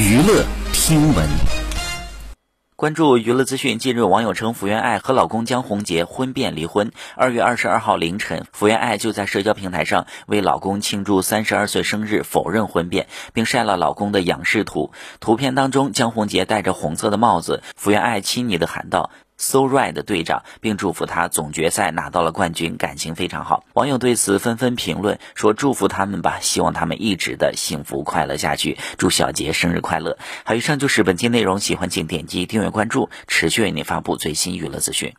娱乐听闻。关注娱乐资讯，近日网友称福原爱和老公江宏杰婚变离婚。二月二十二号凌晨，福原爱就在社交平台上为老公庆祝三十二岁生日，否认婚变，并晒了老公的仰视图。图片当中，江宏杰戴着红色的帽子，福原爱亲昵的喊道。So right 的队长，并祝福他总决赛拿到了冠军，感情非常好。网友对此纷纷评论说：“祝福他们吧，希望他们一直的幸福快乐下去。”祝小杰生日快乐！好，以上就是本期内容，喜欢请点击订阅关注，持续为您发布最新娱乐资讯。